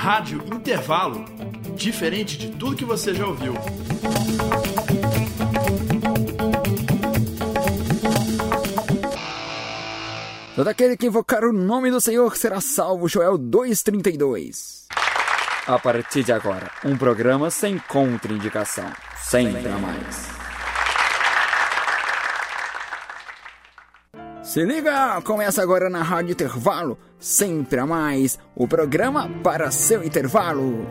Rádio Intervalo, diferente de tudo que você já ouviu. Todo aquele que invocar o nome do Senhor será salvo. Joel 2,32. A partir de agora, um programa sem contraindicação. Sempre a mais. Se liga! Começa agora na Rádio Intervalo, sempre a mais, o programa para seu intervalo.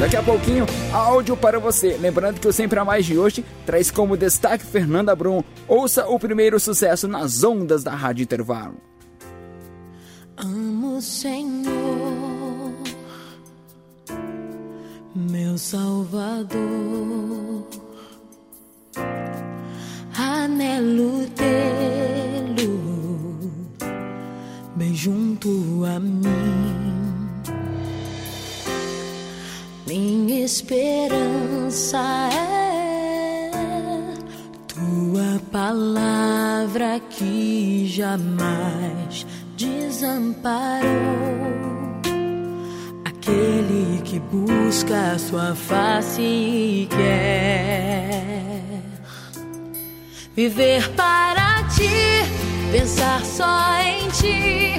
Daqui a pouquinho, áudio para você. Lembrando que o Sempre a Mais de hoje traz como destaque Fernanda Brum. Ouça o primeiro sucesso nas ondas da Rádio Intervalo. Amo Senhor, meu Salvador. Anelo tê-lo. Bem junto a mim. Minha esperança é tua palavra que jamais desamparou. Aquele que busca sua face e quer viver para ti, pensar só em ti,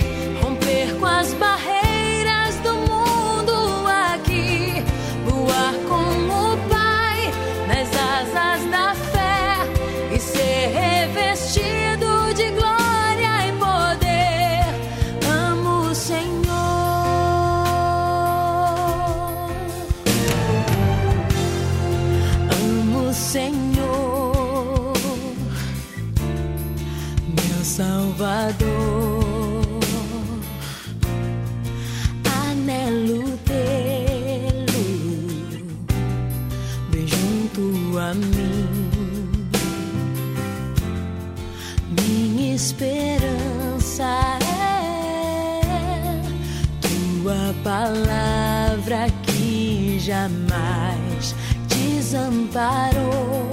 jamais desamparou.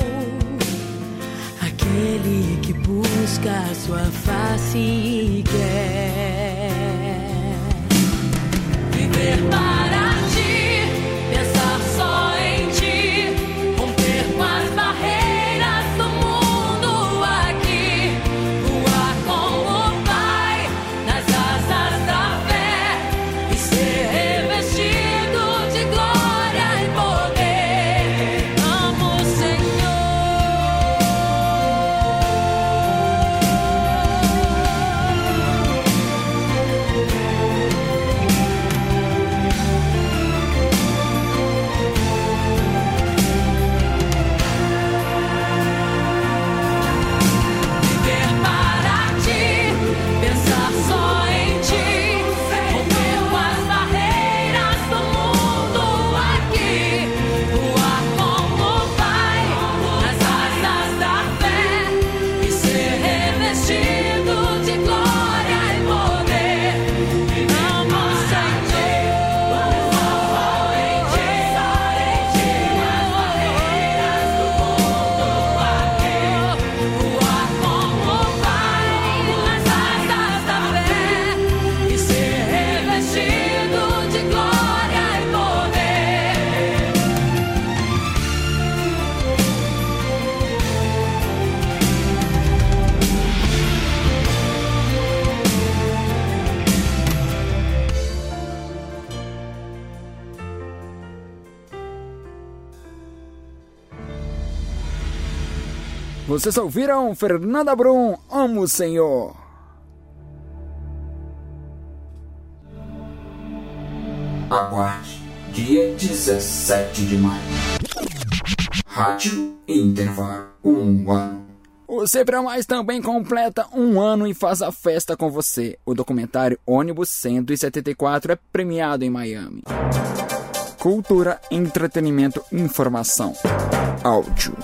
Aquele que busca sua face e quer viver para Vocês ouviram Fernanda Brum, Amo o Senhor. Aguarde, dia 17 de maio. Rádio Intervalo, um ano. O Sempre Mais também completa um ano e faz a festa com você. O documentário Ônibus 174 é premiado em Miami. Cultura, entretenimento, informação. Áudio.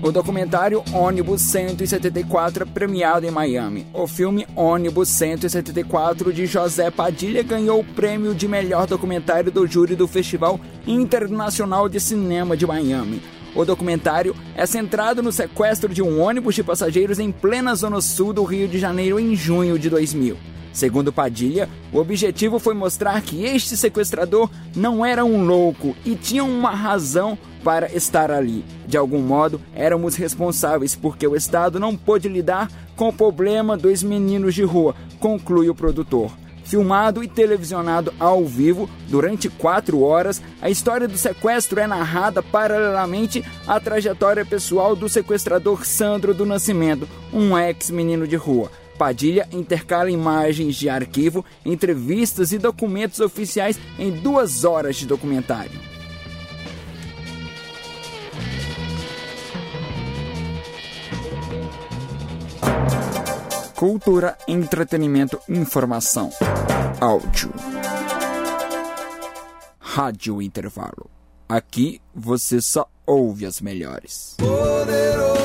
O documentário Ônibus 174 é premiado em Miami. O filme Ônibus 174 de José Padilha ganhou o prêmio de melhor documentário do júri do Festival Internacional de Cinema de Miami. O documentário é centrado no sequestro de um ônibus de passageiros em plena zona sul do Rio de Janeiro em junho de 2000. Segundo Padilha, o objetivo foi mostrar que este sequestrador não era um louco e tinha uma razão para estar ali. De algum modo, éramos responsáveis porque o Estado não pôde lidar com o problema dos meninos de rua, conclui o produtor. Filmado e televisionado ao vivo durante quatro horas, a história do sequestro é narrada paralelamente à trajetória pessoal do sequestrador Sandro do Nascimento, um ex-menino de rua. Padilha intercala imagens de arquivo, entrevistas e documentos oficiais em duas horas de documentário. Cultura, entretenimento, informação. Áudio. Rádio Intervalo. Aqui você só ouve as melhores. Poderoso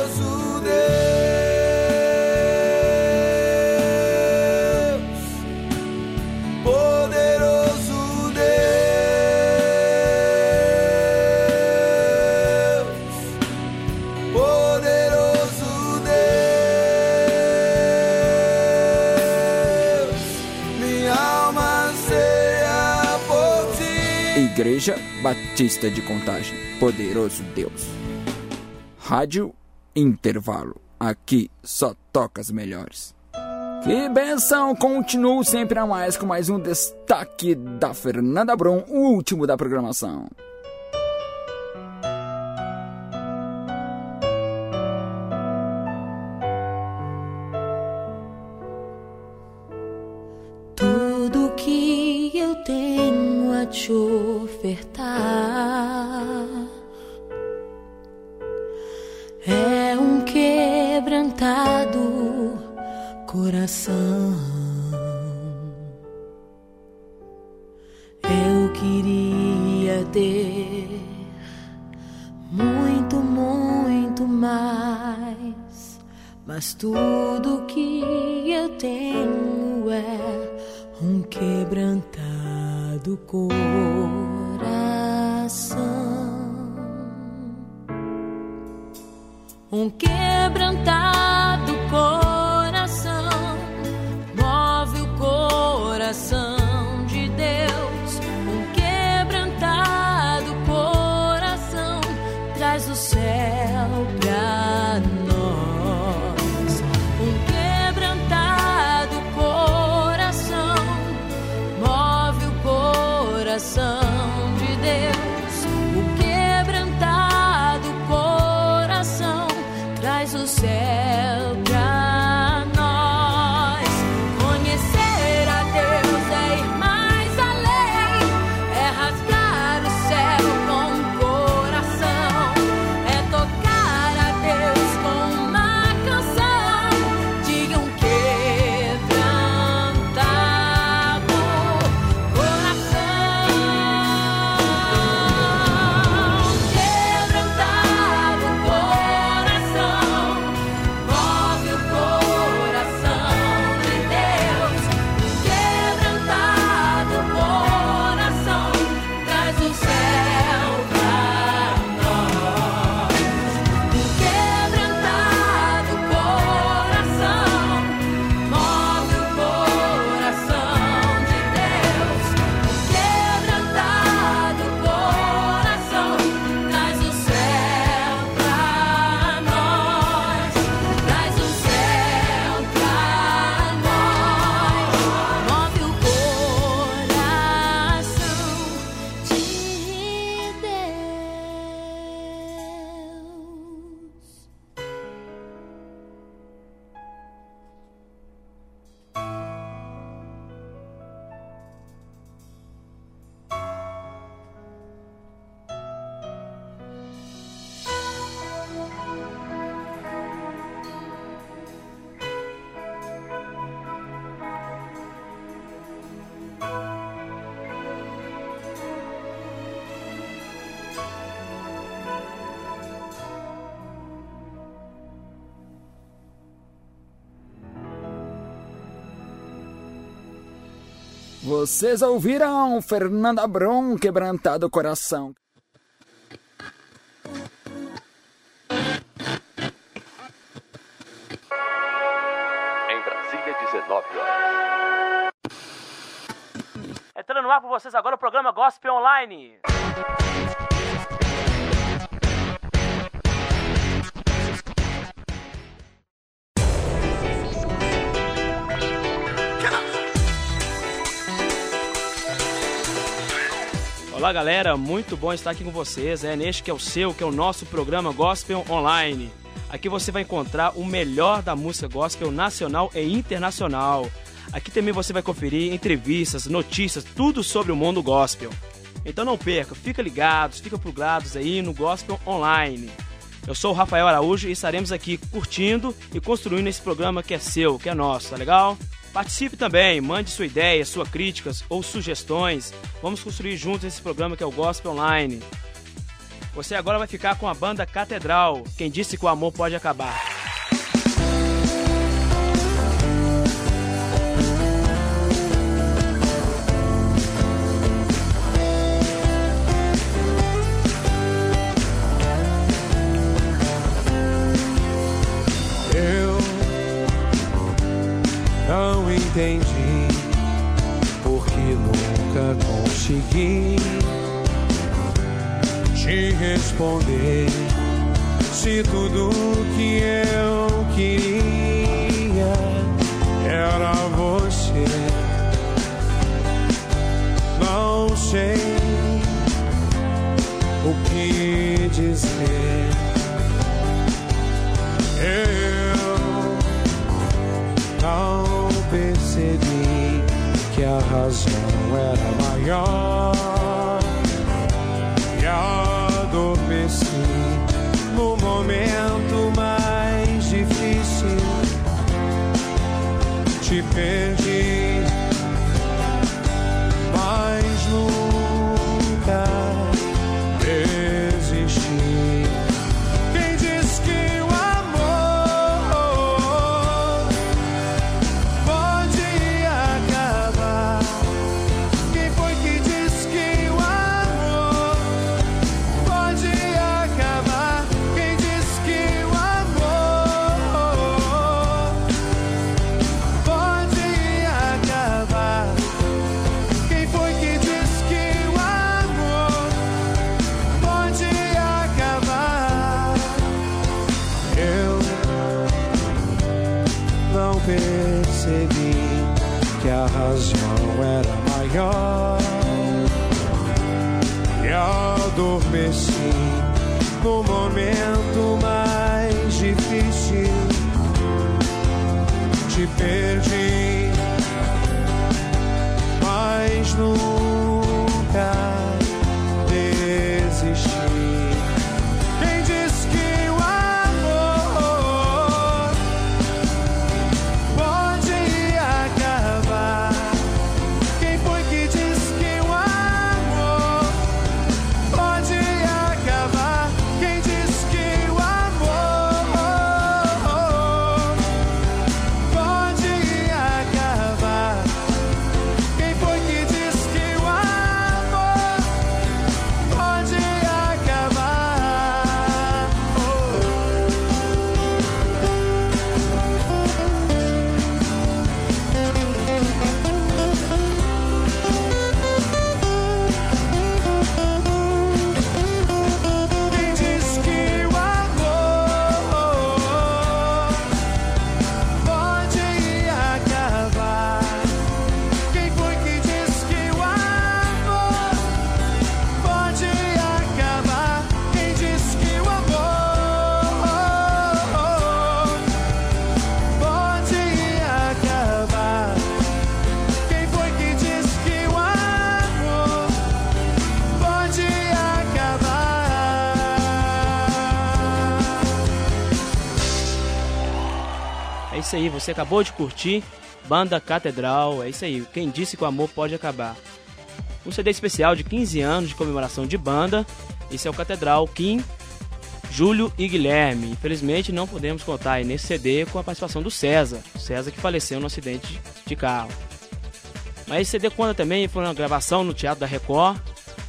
Igreja Batista de Contagem. Poderoso Deus. Rádio Intervalo. Aqui só toca as melhores. Que benção! Continuo sempre a mais com mais um destaque da Fernanda Brum, o último da programação. Ofertar é um quebrantado coração. Eu queria ter muito, muito mais, mas tudo que eu tenho é um quebrantado coração. Um quebrantado coração move o coração de Deus. Um quebrantado coração traz o céu pra nós. Um quebrantado coração move o coração Vocês ouviram Fernanda Brum quebrantado coração. Em Brasília, 19 horas. Entrando no ar com vocês agora o programa Gospel Online. Olá galera, muito bom estar aqui com vocês. É neste que é o seu, que é o nosso programa Gospel Online. Aqui você vai encontrar o melhor da música gospel nacional e internacional. Aqui também você vai conferir entrevistas, notícias, tudo sobre o mundo gospel. Então não perca, fica ligados, fica plugados aí no Gospel Online. Eu sou o Rafael Araújo e estaremos aqui curtindo e construindo esse programa que é seu, que é nosso, tá legal? Participe também, mande sua ideia, suas críticas ou sugestões. Vamos construir juntos esse programa que é o Gospel Online. Você agora vai ficar com a banda Catedral. Quem disse que o amor pode acabar? Entendi porque nunca consegui te responder se tudo que eu queria era você. Não sei o que dizer. Eu não percebi que a razão era maior e adormeci no momento mais difícil. Te perdi, que a razão era maior e adormeci no momento mais difícil. Te perdi, mas nunca você acabou de curtir Banda Catedral. É isso aí, quem disse que o amor pode acabar? Um CD especial de 15 anos de comemoração de banda. Esse é o Catedral Kim, Júlio e Guilherme. Infelizmente não podemos contar aí nesse CD com a participação do César. César que faleceu no acidente de carro. Mas esse CD conta também, foi uma gravação no Teatro da Record.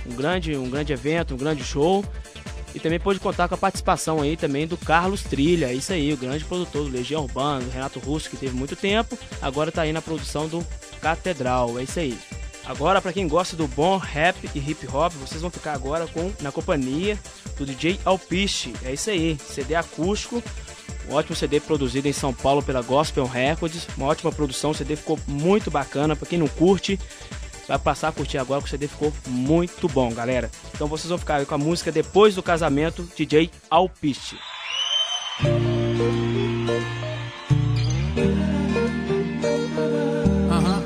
Um grande, um grande evento, um grande show. E também pôde contar com a participação aí também do Carlos Trilha, isso aí, o grande produtor do Legião Urbana, Renato Russo, que teve muito tempo, agora tá aí na produção do Catedral, é isso aí. Agora, para quem gosta do bom rap e hip hop, vocês vão ficar agora com na companhia do DJ Alpiche. É isso aí, CD acústico, um ótimo CD produzido em São Paulo pela Gospel Records, uma ótima produção, o CD ficou muito bacana, para quem não curte, vai passar a curtir agora, que o CD ficou muito bom, galera. Então vocês vão ficar com a música Depois do Casamento, DJ. Aham.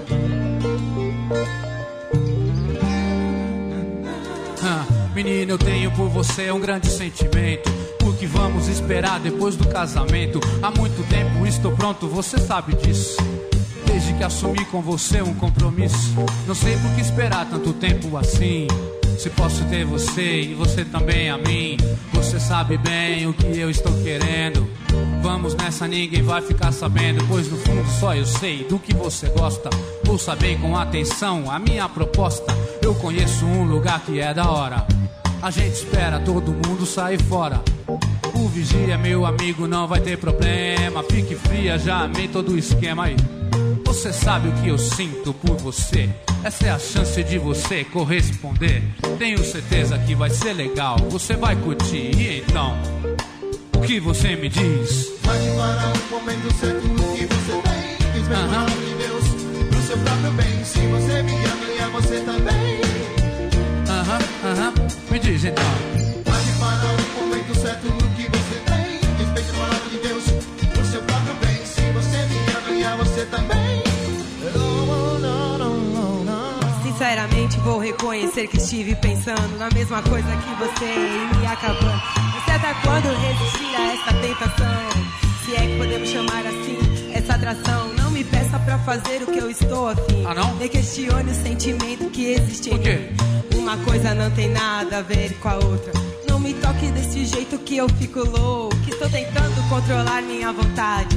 Ah, Menina, eu tenho por você um grande sentimento. O que vamos esperar depois do casamento? Há muito tempo estou pronto, você sabe disso. Desde que assumi com você um compromisso. Não sei por que esperar tanto tempo assim. Se posso ter você e você também a mim. Você sabe bem o que eu estou querendo. Vamos nessa, ninguém vai ficar sabendo. Pois no fundo só eu sei do que você gosta. Ouça bem com atenção a minha proposta. Eu conheço um lugar que é da hora. A gente espera todo mundo sair fora. O vigia meu amigo, não vai ter problema. Fique fria, já amei todo o esquema aí. Você sabe o que eu sinto por você. Essa é a chance de você corresponder. Tenho certeza que vai ser legal. Você vai curtir. E então, o que você me diz? Pode parar um momento certo o que você tem. O nome de Deus pro seu próprio bem. Se você me ama a você também. Aham, aham. Me diz então. Reconhecer que estive pensando na mesma coisa que você e me acabando. Sei até quando resistir a essa tentação. Se é que podemos chamar assim essa atração. Não me peça pra fazer o que eu estou afim. Ah, não? Me questione o sentimento que existe em Por quê? mim. Uma coisa não tem nada a ver com a outra. Não me toque desse jeito que eu fico louco. Que tô tentando controlar minha vontade.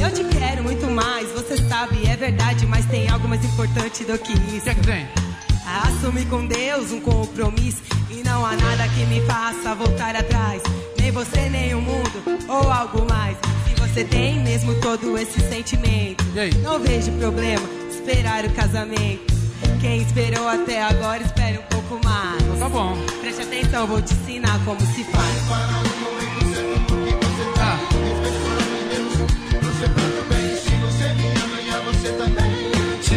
Eu te quero muito mais, você sabe, é verdade, mas tem algo mais importante do que O isso. que é que tem? Assumir com Deus um compromisso e não há nada que me faça voltar atrás. Nem você, nem o mundo ou algo mais. Se você tem mesmo todo esse sentimento, não vejo problema esperar o casamento. Quem esperou até agora, espere um pouco mais. Tá bom. Preste atenção, vou te ensinar como se faz. Ah, se você me ama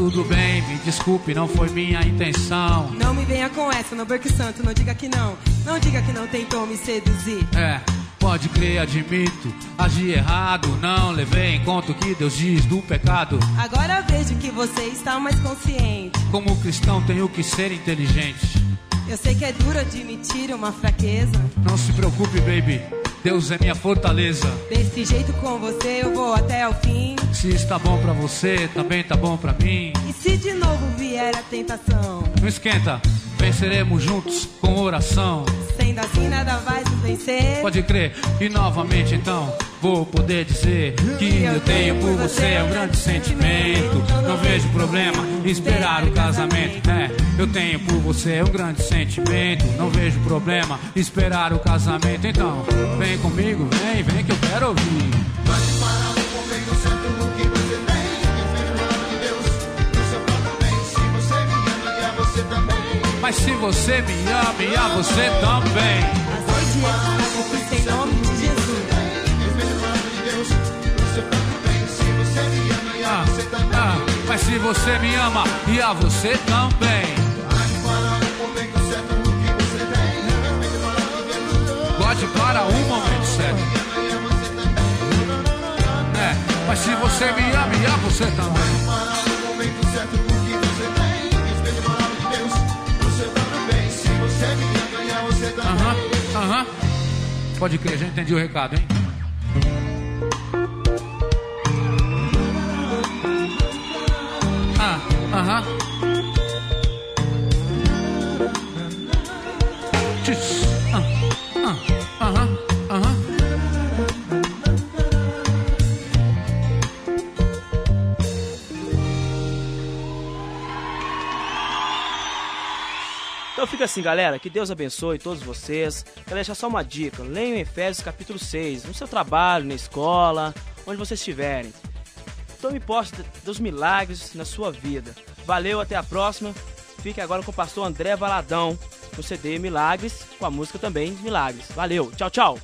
Tudo bem, me desculpe, não foi minha intenção. Não me venha com essa, não perca o santo, não diga que não. Não diga que não tentou me seduzir. É, pode crer, admito. Agi errado, não levei em conta o que Deus diz do pecado. Agora vejo que você está mais consciente. Como cristão, tenho que ser inteligente. Eu sei que é duro admitir uma fraqueza. Não se preocupe, baby. Deus é minha fortaleza. Desse jeito com você eu vou até o fim. Se está bom pra você, também tá bom pra mim. E se de novo vier a tentação? Não esquenta, venceremos juntos com oração. Sendo assim nada vai nos vencer. Pode crer, e novamente então vou poder dizer que eu tenho por você um grande sentimento. Não vejo problema em esperar o casamento. É, eu tenho por você um grande sentimento. Não vejo problema em esperar o casamento. Então, vem comigo, vem, vem que eu quero ouvir. Mas se você me ama e a você também. Aceite esse sacrifício em nome de Jesus. Ah, ah, mas se você me ama e a você também. Pode para um momento certo. É, mas se você me ama e a você também. Pode crer, já entendi o recado, hein? Ah, aham. Tchis, ah, fica assim, galera. Que Deus abençoe todos vocês. Quero deixar só uma dica. Leiam Efésios capítulo 6. No seu trabalho, na escola, onde vocês estiverem. Tome posse dos milagres na sua vida. Valeu, até a próxima. Fique agora com o pastor André Valadão no CD Milagres, com a música também Milagres. Valeu, tchau, tchau.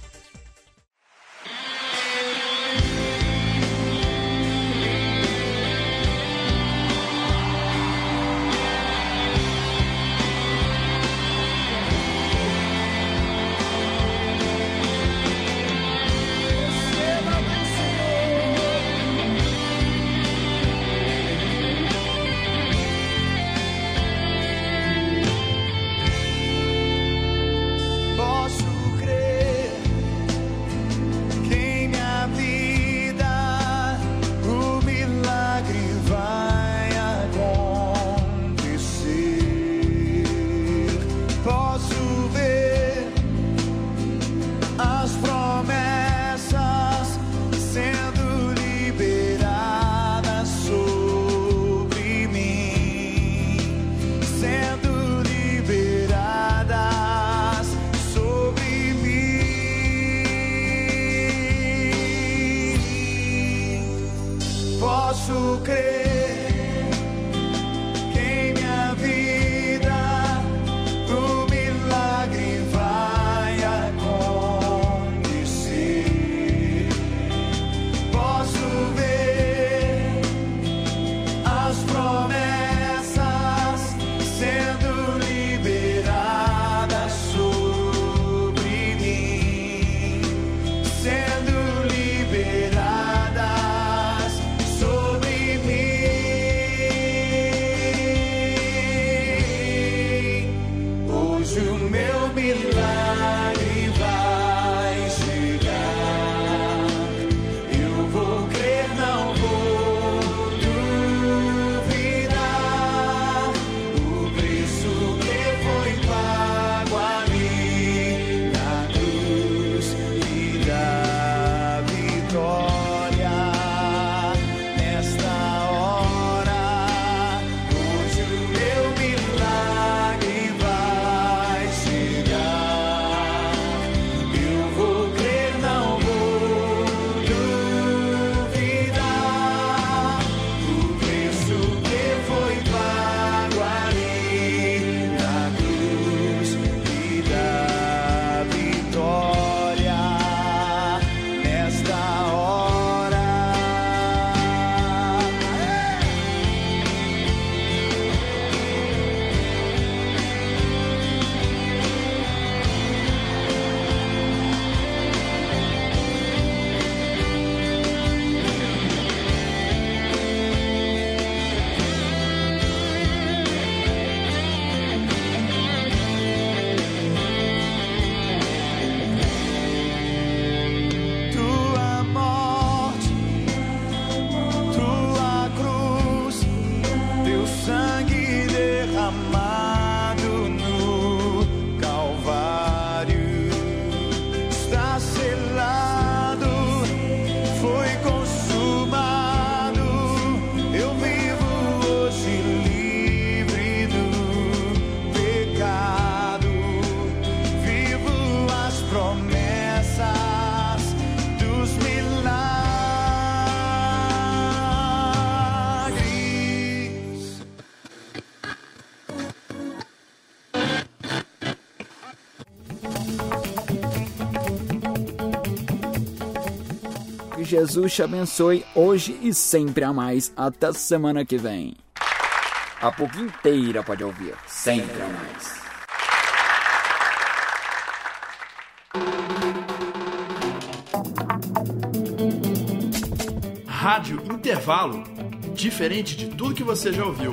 Jesus te abençoe hoje e sempre a mais. Até semana que vem. A PUC inteira pode ouvir. Sempre a mais. Rádio Intervalo. Diferente de tudo que você já ouviu.